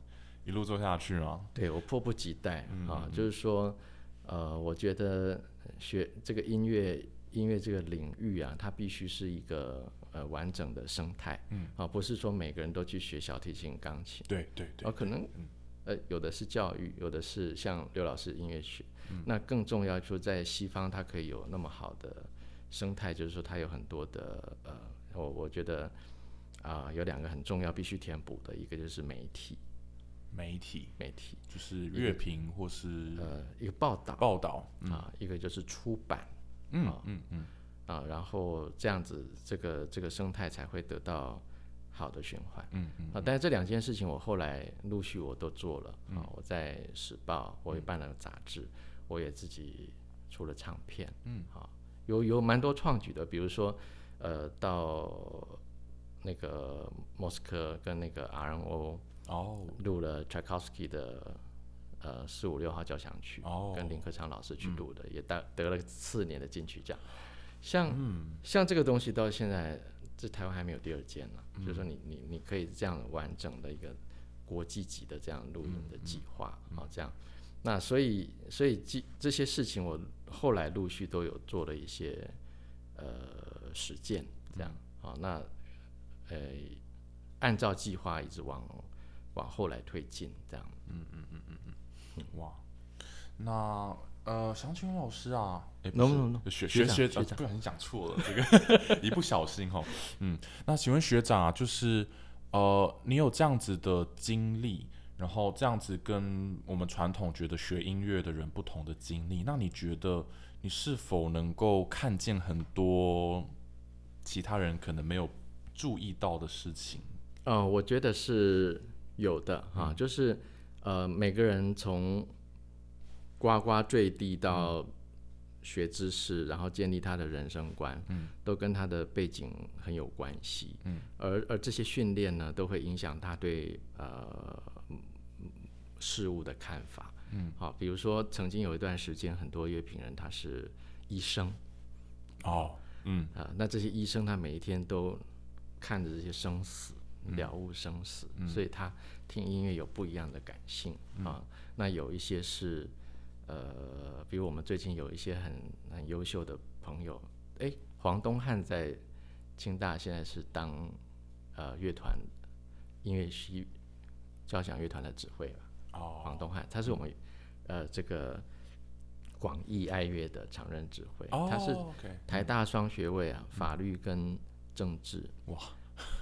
一路做下去吗？对我迫不及待啊，就是说呃，我觉得学这个音乐音乐这个领域啊，它必须是一个。呃，完整的生态，嗯，啊，不是说每个人都去学小提琴、钢琴，对对对，啊，可能，呃，有的是教育，有的是像刘老师音乐学，嗯那更重要就在西方，它可以有那么好的生态，就是说它有很多的，呃，我我觉得啊，有两个很重要必须填补的，一个就是媒体，媒体，媒体，就是乐评或是呃一个报道，报道啊，一个就是出版，嗯嗯嗯。啊，然后这样子，这个这个生态才会得到好的循环。嗯嗯。啊，但是这两件事情我后来陆续我都做了。啊，我在《时报》我也办了杂志，我也自己出了唱片。嗯。啊，有有蛮多创举的，比如说，呃，到那个莫斯科跟那个 RNO 哦录了 Tchaikovsky 的呃四五六号交响曲，哦，跟林克昌老师去录的，也得得了四年的金曲奖。像像这个东西到现在，这台湾还没有第二件呢。就是说，你你你可以这样完整的一个国际级的这样录音的计划啊，这样。那所以所以这这些事情，我后来陆续都有做了一些呃实践，这样啊。那呃按照计划一直往往后来推进，这样。嗯嗯嗯嗯嗯。哇，那。呃，想请问老师啊，哎，no no no，学学学长，不小心讲错了，这个一不小心哈，嗯，那请问学长啊，就是呃，你有这样子的经历，然后这样子跟我们传统觉得学音乐的人不同的经历，那你觉得你是否能够看见很多其他人可能没有注意到的事情？嗯，我觉得是有的啊，就是呃，每个人从呱呱坠地到学知识，然后建立他的人生观，嗯，都跟他的背景很有关系，嗯，而而这些训练呢，都会影响他对呃事物的看法，嗯，好，比如说曾经有一段时间，很多乐评人他是医生，哦，嗯啊，那这些医生他每一天都看着这些生死，了悟生死，所以他听音乐有不一样的感性啊，那有一些是。呃，比如我们最近有一些很很优秀的朋友，哎，黄东汉在清大现在是当呃乐团音乐系交响乐团的指挥了。哦，黄东汉他是我们呃这个广义爱乐的常任指挥，他是台大双学位啊，法律跟政治。哇。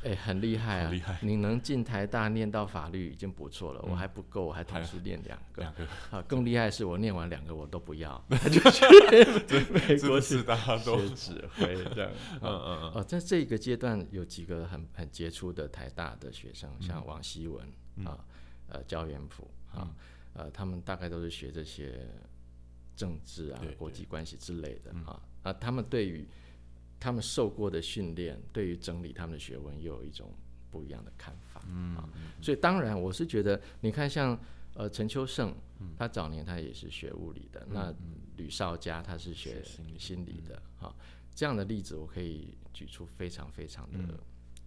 哎，很厉害啊！厉害！你能进台大念到法律已经不错了，我还不够，我还同时念两个。两个啊，更厉害是我念完两个我都不要，他 就去美国去学指挥这样。嗯嗯嗯。哦，在这个阶段有几个很很杰出的台大的学生，像王希文啊，呃，焦元溥啊，呃，他们大概都是学这些政治啊、国际关系之类的啊，啊，他们对于。他们受过的训练，对于整理他们的学问又有一种不一样的看法啊。所以当然，我是觉得，你看像呃陈秋盛，他早年他也是学物理的，那吕少佳他是学心理的啊。这样的例子我可以举出非常非常的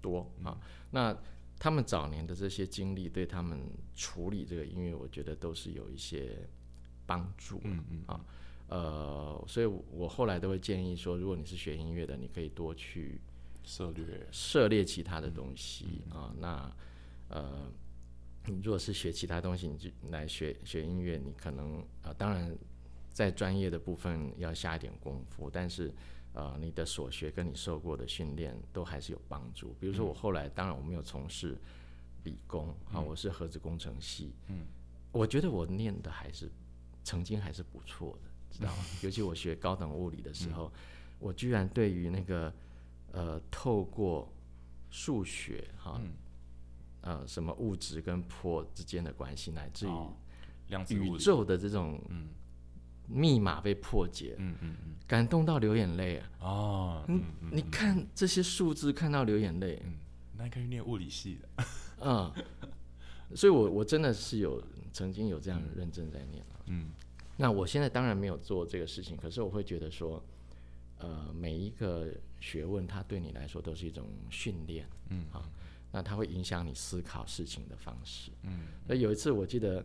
多啊。那他们早年的这些经历，对他们处理这个音乐，我觉得都是有一些帮助。嗯嗯啊。呃，所以我后来都会建议说，如果你是学音乐的，你可以多去涉猎涉猎其他的东西啊。那呃，你如果是学其他东西，你就来学学音乐，你可能呃，当然在专业的部分要下一点功夫，但是呃，你的所学跟你受过的训练都还是有帮助。比如说我后来，当然我没有从事理工啊，我是核子工程系，嗯，我觉得我念的还是曾经还是不错的，知道吗？尤其我学高等物理的时候，我居然对于那个呃，透过数学哈，呃，什么物质跟波之间的关系，乃至于宇宙的这种密码被破解，嗯嗯嗯，感动到流眼泪啊！哦，嗯，你看这些数字，看到流眼泪，嗯，那可以念物理系的，嗯，所以我我真的是有曾经有这样认真在念嗯，那我现在当然没有做这个事情，可是我会觉得说，呃，每一个学问，它对你来说都是一种训练，嗯，啊，那它会影响你思考事情的方式，嗯，那有一次我记得。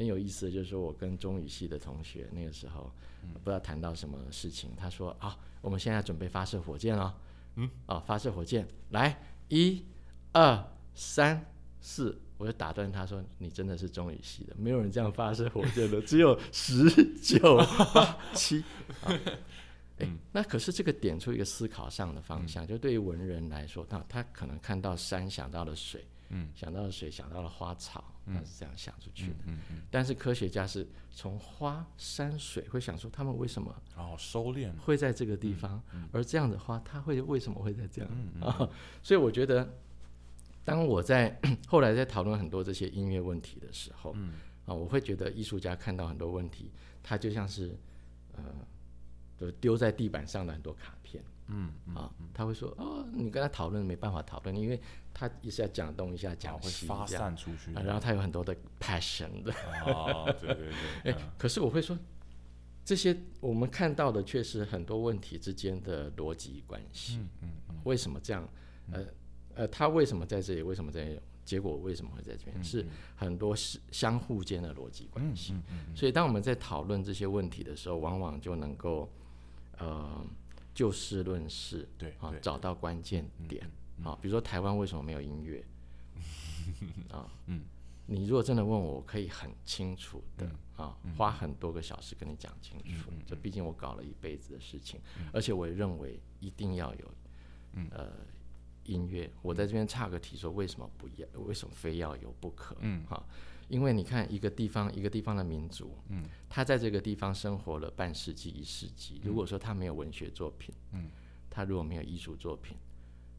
很有意思的，就是说我跟中语系的同学那个时候，不知道谈到什么事情，他说：“啊，我们现在准备发射火箭了。”嗯，啊，发射火箭，来，一、二、三、四，我就打断他说：“你真的是中语系的，没有人这样发射火箭的，只有十九八七。”哎，那可是这个点出一个思考上的方向，就对于文人来说，他他可能看到山想到了水。嗯，想到了水，想到了花草，他是这样想出去的。嗯嗯。但是科学家是从花、山水会想说，他们为什么哦收敛会在这个地方，而这样的花，它会为什么会在这样啊？所以我觉得，当我在 后来在讨论很多这些音乐问题的时候，嗯啊，我会觉得艺术家看到很多问题，他就像是呃，就丢在地板上的很多卡片。嗯啊，他会说哦，你跟他讨论没办法讨论，因为他一下讲东，一下讲西，发散出去。然后他有很多的 passion 的。哦，对对对。哎，可是我会说，这些我们看到的却是很多问题之间的逻辑关系。嗯。为什么这样？呃呃，他为什么在这里？为什么在？结果为什么会在这边？是很多是相互间的逻辑关系。所以当我们在讨论这些问题的时候，往往就能够呃。就事论事，对啊，找到关键点啊，比如说台湾为什么没有音乐 啊？嗯，你如果真的问我，我可以很清楚的啊，花很多个小时跟你讲清楚。这毕竟我搞了一辈子的事情，而且我也认为一定要有呃音乐。我在这边岔个题，说为什么不要？为什么非要有不可？嗯，哈。因为你看一个地方一个地方的民族，嗯，他在这个地方生活了半世纪一世纪。如果说他没有文学作品，嗯，他如果没有艺术作品，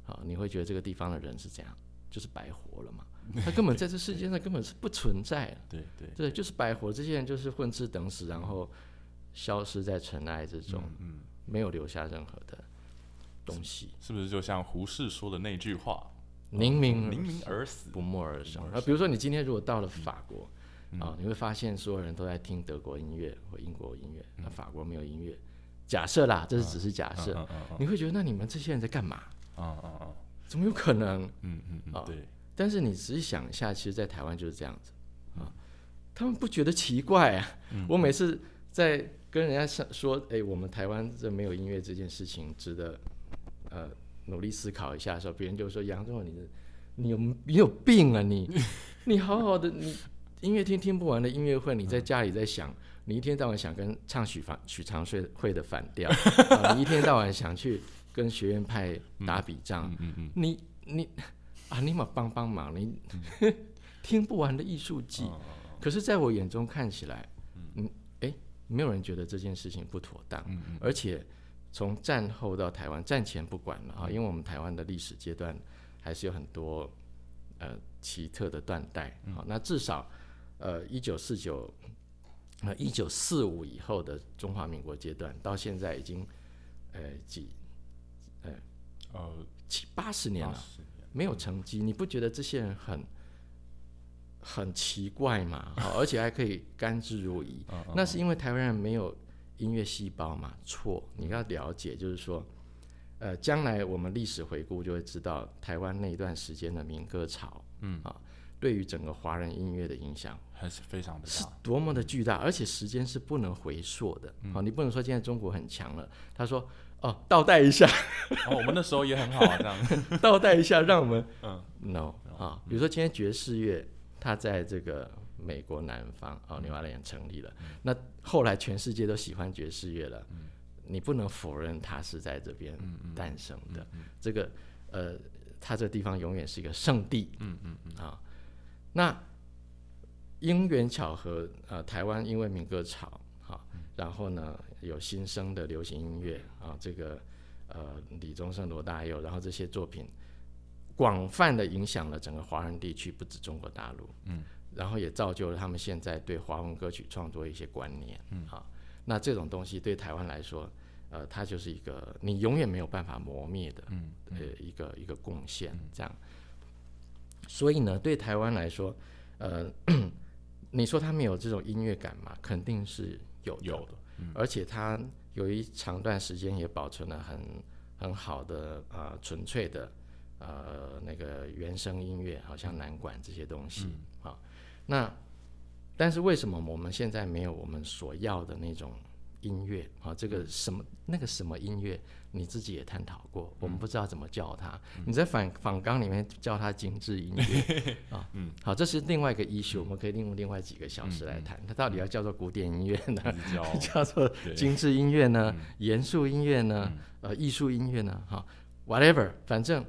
好，你会觉得这个地方的人是这样，就是白活了嘛？他根本在这世界上根本是不存在。对对对，就是白活。这些人就是混吃等死，然后消失在尘埃之中，嗯，没有留下任何的东西。是不是就像胡适说的那句话？宁鸣宁鸣而死，不默而生。啊，比如说你今天如果到了法国，啊，你会发现所有人都在听德国音乐或英国音乐，那法国没有音乐。假设啦，这是只是假设，你会觉得那你们这些人在干嘛？啊啊啊！怎么有可能？嗯嗯嗯，对。但是你仔细想一下，其实，在台湾就是这样子啊，他们不觉得奇怪啊。我每次在跟人家说，哎，我们台湾这没有音乐这件事情，值得呃。努力思考一下的时候，别人就说：“杨总，你的你有你有病啊！你。你好好的，你音乐厅听不完的音乐会，你在家里在想，你一天到晚想跟唱许反许长睡会的反调，你一天到晚想去跟学院派打比仗，你你 啊，你嘛帮帮忙，你听不完的艺术季，可是在我眼中看起来，嗯，哎，没有人觉得这件事情不妥当，而且。”从战后到台湾，战前不管了啊，因为我们台湾的历史阶段还是有很多呃奇特的断代啊。那至少呃一九四九呃一九四五以后的中华民国阶段，到现在已经呃几呃呃七八十年了，没有成绩，你不觉得这些人很很奇怪吗？而且还可以甘之如饴，那是因为台湾人没有。音乐细胞嘛，错。你要了解，就是说，呃，将来我们历史回顾就会知道，台湾那一段时间的民歌潮，嗯啊，对于整个华人音乐的影响还是非常的大，是多么的巨大，而且时间是不能回溯的。好，你不能说现在中国很强了。他说，哦，倒带一下，哦，我们那时候也很好啊，这样倒带一下，让我们，嗯，no 啊，比如说今天爵士乐，它在这个。美国南方哦，纽瓦良成立了。那后来全世界都喜欢爵士乐了，你不能否认它是在这边诞生的。这个呃，它这地方永远是一个圣地。嗯嗯嗯啊，那因缘巧合，呃，台湾因为民歌潮，啊，然后呢有新生的流行音乐啊，这个呃李宗盛、罗大佑，然后这些作品广泛的影响了整个华人地区，不止中国大陆，嗯，然后也造就了他们现在对华文歌曲创作一些观念，嗯，好，那这种东西对台湾来说，呃，它就是一个你永远没有办法磨灭的，嗯，呃，一个一个贡献，这样。所以呢，对台湾来说，呃。你说他们有这种音乐感嘛？肯定是有有的，而且他有一长段时间也保存了很很好的啊纯粹的呃那个原声音乐，好像南管这些东西啊。那但是为什么我们现在没有我们所要的那种音乐？啊？这个什么那个什么音乐？你自己也探讨过，我们不知道怎么叫它。你在反反纲里面叫它精致音乐。啊，嗯，好，这是另外一个 issue，我们可以利用另外几个小时来谈。它到底要叫做古典音乐呢，叫做精致音乐呢，严肃音乐呢，呃，艺术音乐呢？哈，whatever，反正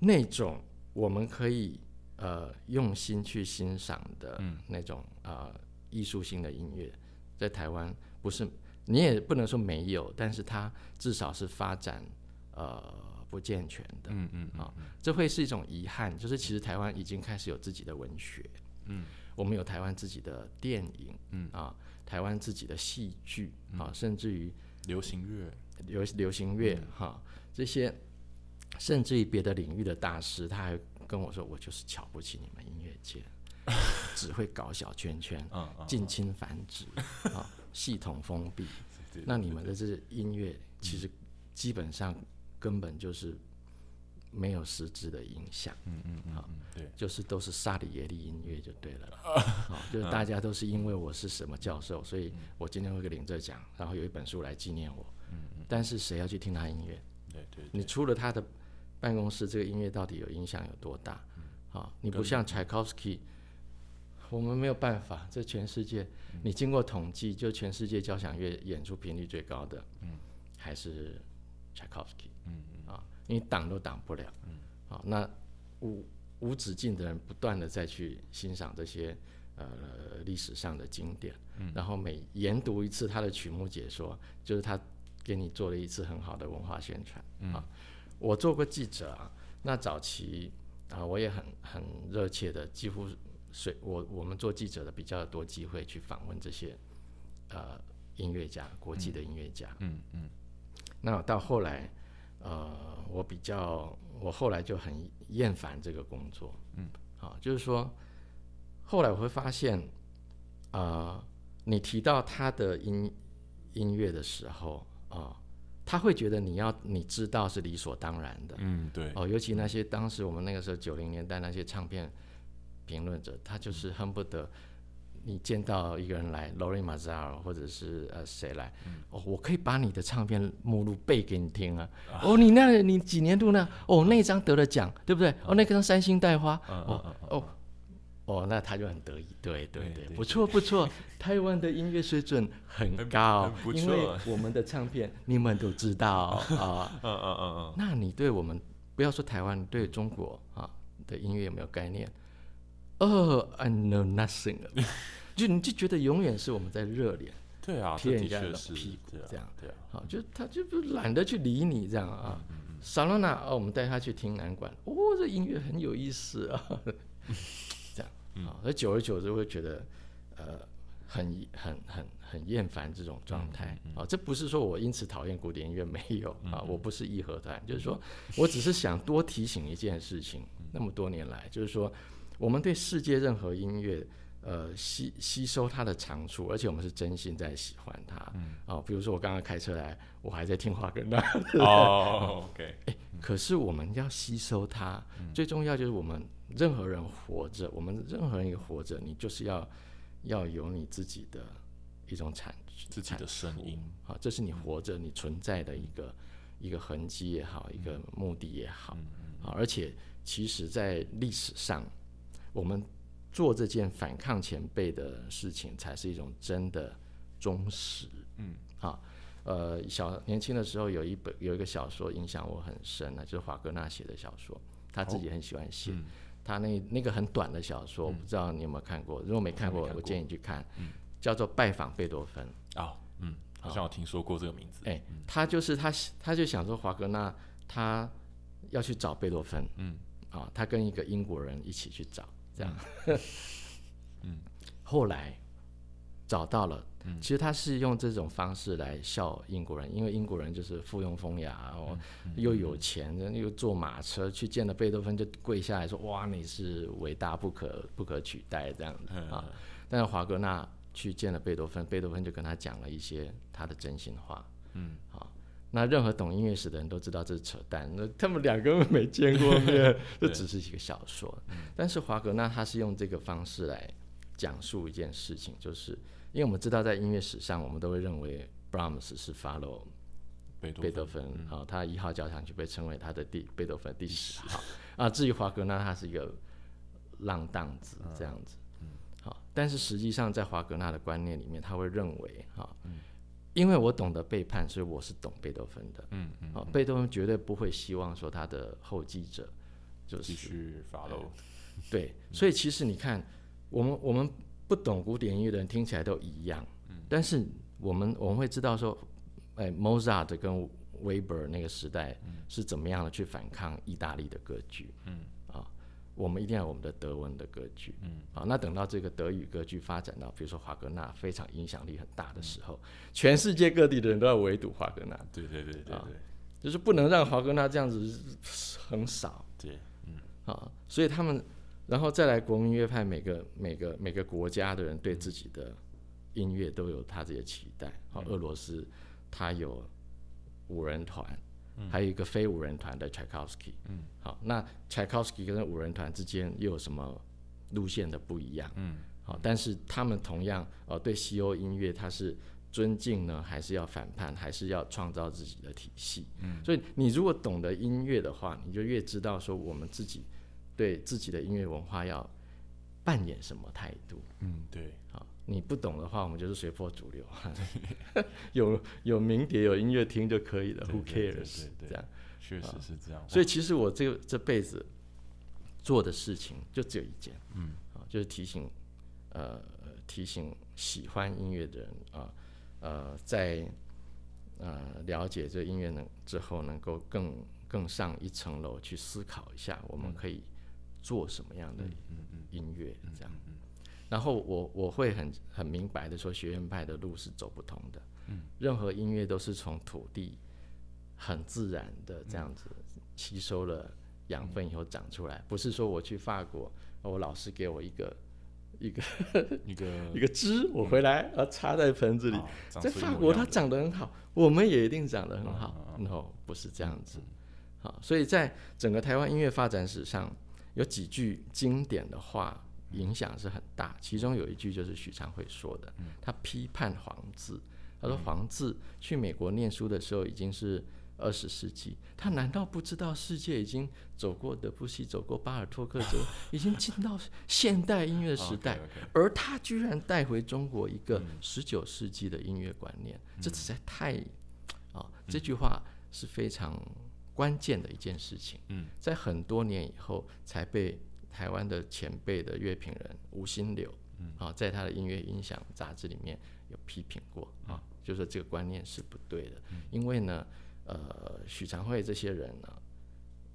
那种我们可以呃用心去欣赏的那种呃艺术性的音乐，在台湾不是。你也不能说没有，但是它至少是发展呃不健全的，嗯嗯啊，这会是一种遗憾。就是其实台湾已经开始有自己的文学，嗯，我们有台湾自己的电影，嗯。啊，台湾自己的戏剧啊，甚至于流行乐、流流行乐哈这些，甚至于别的领域的大师，他还跟我说，我就是瞧不起你们音乐界，只会搞小圈圈，近亲繁殖 啊。系统封闭，那你们的这音乐其实基本上根本就是没有实质的影响。嗯嗯嗯，好，对，就是都是萨里耶利音乐就对了。好，就是大家都是因为我是什么教授，所以我今天会领这奖，然后有一本书来纪念我。嗯嗯。但是谁要去听他音乐？对对。你除了他的办公室，这个音乐到底有影响有多大？好，你不像柴可夫斯基。我们没有办法，这全世界，你经过统计，就全世界交响乐演出频率最高的，嗯，还是柴可夫斯基，嗯嗯，啊，你挡都挡不了，嗯，好，那无无止境的人不断的再去欣赏这些呃历史上的经典，嗯，然后每研读一次他的曲目解说，就是他给你做了一次很好的文化宣传，啊，我做过记者啊，那早期啊，我也很很热切的，几乎。随，我我们做记者的比较多机会去访问这些呃音乐家，国际的音乐家。嗯嗯。那到后来，呃，我比较，我后来就很厌烦这个工作。嗯。啊，就是说，后来我会发现，啊，你提到他的音音乐的时候，啊，他会觉得你要你知道是理所当然的。嗯，对。哦，尤其那些当时我们那个时候九零年代那些唱片。评论者，他就是恨不得你见到一个人来，Lori Mazar 或者是呃谁来，哦，我可以把你的唱片目录背给你听啊。哦，你那，你几年度呢？哦，那张得了奖，对不对？哦，那张三星带花，哦哦哦，那他就很得意，对对对，不错不错，台湾的音乐水准很高，因为我们的唱片 你们都知道啊，嗯嗯嗯嗯，那你对我们不要说台湾，对中国啊的音乐有没有概念？哦，I know nothing，就你就觉得永远是我们在热脸，对啊，贴人家的屁股这样，对啊，好，就他就不懒得去理你这样啊。萨罗娜哦，我们带他去听南管，哦，这音乐很有意思啊，啊，所以久而久之会觉得呃很很很很厌烦这种状态啊。这不是说我因此讨厌古典音乐，没有啊，我不是义和团，就是说我只是想多提醒一件事情，那么多年来，就是说。我们对世界任何音乐，呃，吸吸收它的长处，而且我们是真心在喜欢它。嗯。哦，比如说我刚刚开车来，我还在听华格纳。哦，OK。哎，可是我们要吸收它，最重要就是我们任何人活着，我们任何人也活着，你就是要要有你自己的一种产自己的声音。啊，这是你活着你存在的一个一个痕迹也好，一个目的也好。嗯嗯。而且，其实，在历史上。我们做这件反抗前辈的事情，才是一种真的忠实。嗯，好，呃，小年轻的时候有一本有一个小说影响我很深呢，就是华格纳写的小说，他自己很喜欢写，他那那个很短的小说，我不知道你有没有看过？如果没看过，我建议你去看，叫做《拜访贝多芬》。哦，嗯，好像我听说过这个名字。哎，他就是他，他就想说华格纳他要去找贝多芬，嗯，啊，他跟一个英国人一起去找，这样，嗯，后来找到了。其实他是用这种方式来笑英国人，因为英国人就是附庸风雅，然后又有钱，又坐马车去见了贝多芬，就跪下来说：“哇，你是伟大不可不可取代这样子啊！”但是华格纳去见了贝多芬，贝多芬就跟他讲了一些他的真心话。嗯，好，那任何懂音乐史的人都知道这是扯淡，那他们两个没见过面，这只是一个小说。但是华格纳他是用这个方式来讲述一件事情，就是。因为我们知道，在音乐史上，我们都会认为 Brahms 是 follow 贝多芬，啊，他一号交响曲被称为他的第贝多芬第十号，啊，至于华格纳，他是一个浪荡子这样子，好，但是实际上在华格纳的观念里面，他会认为，哈，因为我懂得背叛，所以我是懂贝多芬的，嗯嗯，好，贝多芬绝对不会希望说他的后继者就是继续 follow，对，所以其实你看，我们我们。不懂古典音乐的人听起来都一样，但是我们我们会知道说，哎，Mozart 跟 Weber 那个时代是怎么样的去反抗意大利的歌剧，嗯，啊，我们一定要我们的德文的歌剧，嗯，啊，那等到这个德语歌剧发展到比如说华格纳非常影响力很大的时候，全世界各地的人都要围堵华格纳，对对对对对，就是不能让华格纳这样子很少，对，嗯，啊，所以他们。然后再来，国民乐派每个每个每个国家的人对自己的音乐都有他自己的期待。好，俄罗斯他有五人团，还有一个非五人团的 Tchaikovsky。嗯，好，那 Tchaikovsky 跟五人团之间又有什么路线的不一样？嗯，好，但是他们同样呃对西欧音乐他是尊敬呢，还是要反叛，还是要创造自己的体系？嗯，所以你如果懂得音乐的话，你就越知道说我们自己。对自己的音乐文化要扮演什么态度？嗯，对，好，你不懂的话，我们就是随波逐流，有有名碟有音乐听就可以了，Who cares？这样确实是这样。所以其实我这这辈子做的事情就只有一件，嗯，啊，就是提醒呃提醒喜欢音乐的人啊呃在呃了解这音乐能之后，能够更更上一层楼去思考一下，我们可以。做什么样的音乐这样，然后我我会很很明白的说，学院派的路是走不通的。任何音乐都是从土地很自然的这样子吸收了养分以后长出来，不是说我去法国，我老师给我一个一个一个 一个枝，我回来啊插在盆子里，在法国它长得很好，我们也一定长得很好。no，不是这样子。好，所以在整个台湾音乐发展史上。有几句经典的话，影响是很大。其中有一句就是许昌会说的，他批判黄自。他说黄自去美国念书的时候已经是二十世纪，他难道不知道世界已经走过德布西，走过巴尔托克，走 已经进到现代音乐时代，而他居然带回中国一个十九世纪的音乐观念，这实在太……啊，这句话是非常。关键的一件事情，嗯。在很多年以后才被台湾的前辈的乐评人吴新柳，啊，在他的音乐音响杂志里面有批评过。啊，就说这个观念是不对的，因为呢，呃，许长惠这些人呢，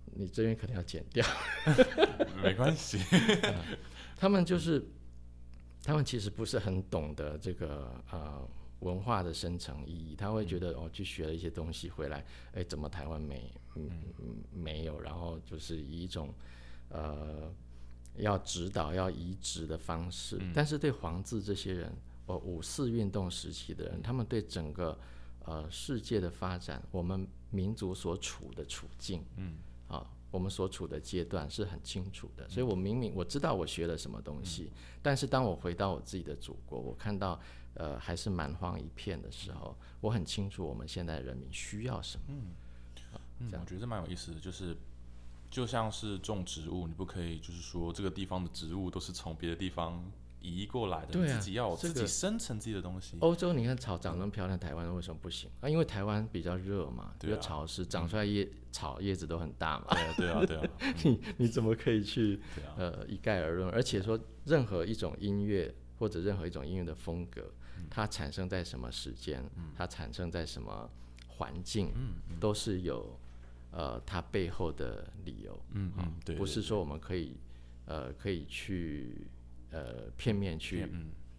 你这边可能要剪掉，没关系，他们就是，他们其实不是很懂得这个呃。文化的深层意义，他会觉得哦，去学了一些东西回来，哎，怎么台湾没嗯没有？然后就是以一种呃要指导、要移植的方式。但是对黄字这些人，哦，五四运动时期的人，他们对整个呃世界的发展，我们民族所处的处境，嗯，啊，我们所处的阶段是很清楚的。所以我明明我知道我学了什么东西，但是当我回到我自己的祖国，我看到。呃，还是蛮荒一片的时候，我很清楚我们现在人民需要什么。嗯，这样我觉得蛮有意思的，就是就像是种植物，你不可以就是说这个地方的植物都是从别的地方移过来的，自己要自己生成自己的东西。欧洲你看草长那么漂亮，台湾为什么不行啊？因为台湾比较热嘛，比较潮湿，长出来叶草叶子都很大嘛。对啊，对啊，对啊。你你怎么可以去呃一概而论？而且说任何一种音乐或者任何一种音乐的风格，它产生在什么时间，它产生在什么环境，都是有呃它背后的理由。嗯嗯，对，不是说我们可以呃可以去。呃，片面去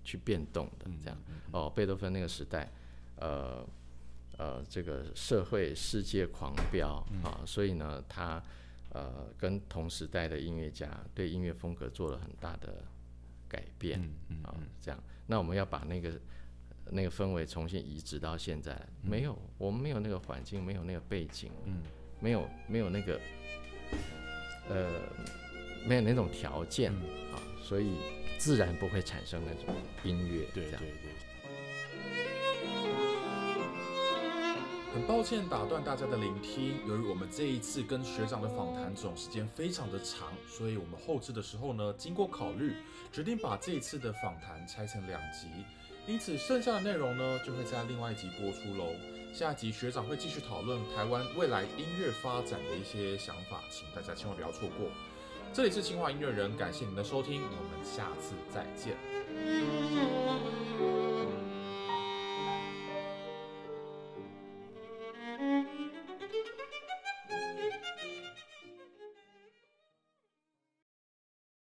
去变动的这样哦，贝多芬那个时代，呃呃，这个社会世界狂飙啊，所以呢，他呃跟同时代的音乐家对音乐风格做了很大的改变啊，这样。那我们要把那个那个氛围重新移植到现在，没有，我们没有那个环境，没有那个背景，嗯，没有没有那个呃没有那种条件啊，所以。自然不会产生那种音乐，对对对。很抱歉打断大家的聆听，由于我们这一次跟学长的访谈总时间非常的长，所以我们后置的时候呢，经过考虑，决定把这一次的访谈拆成两集因此剩下的内容呢就会在另外一集播出喽下一集学长会继续讨论台湾未来音乐发展的一些想法请大家千万不要错过。这里是清华音乐人感谢您的收听我们下次再见。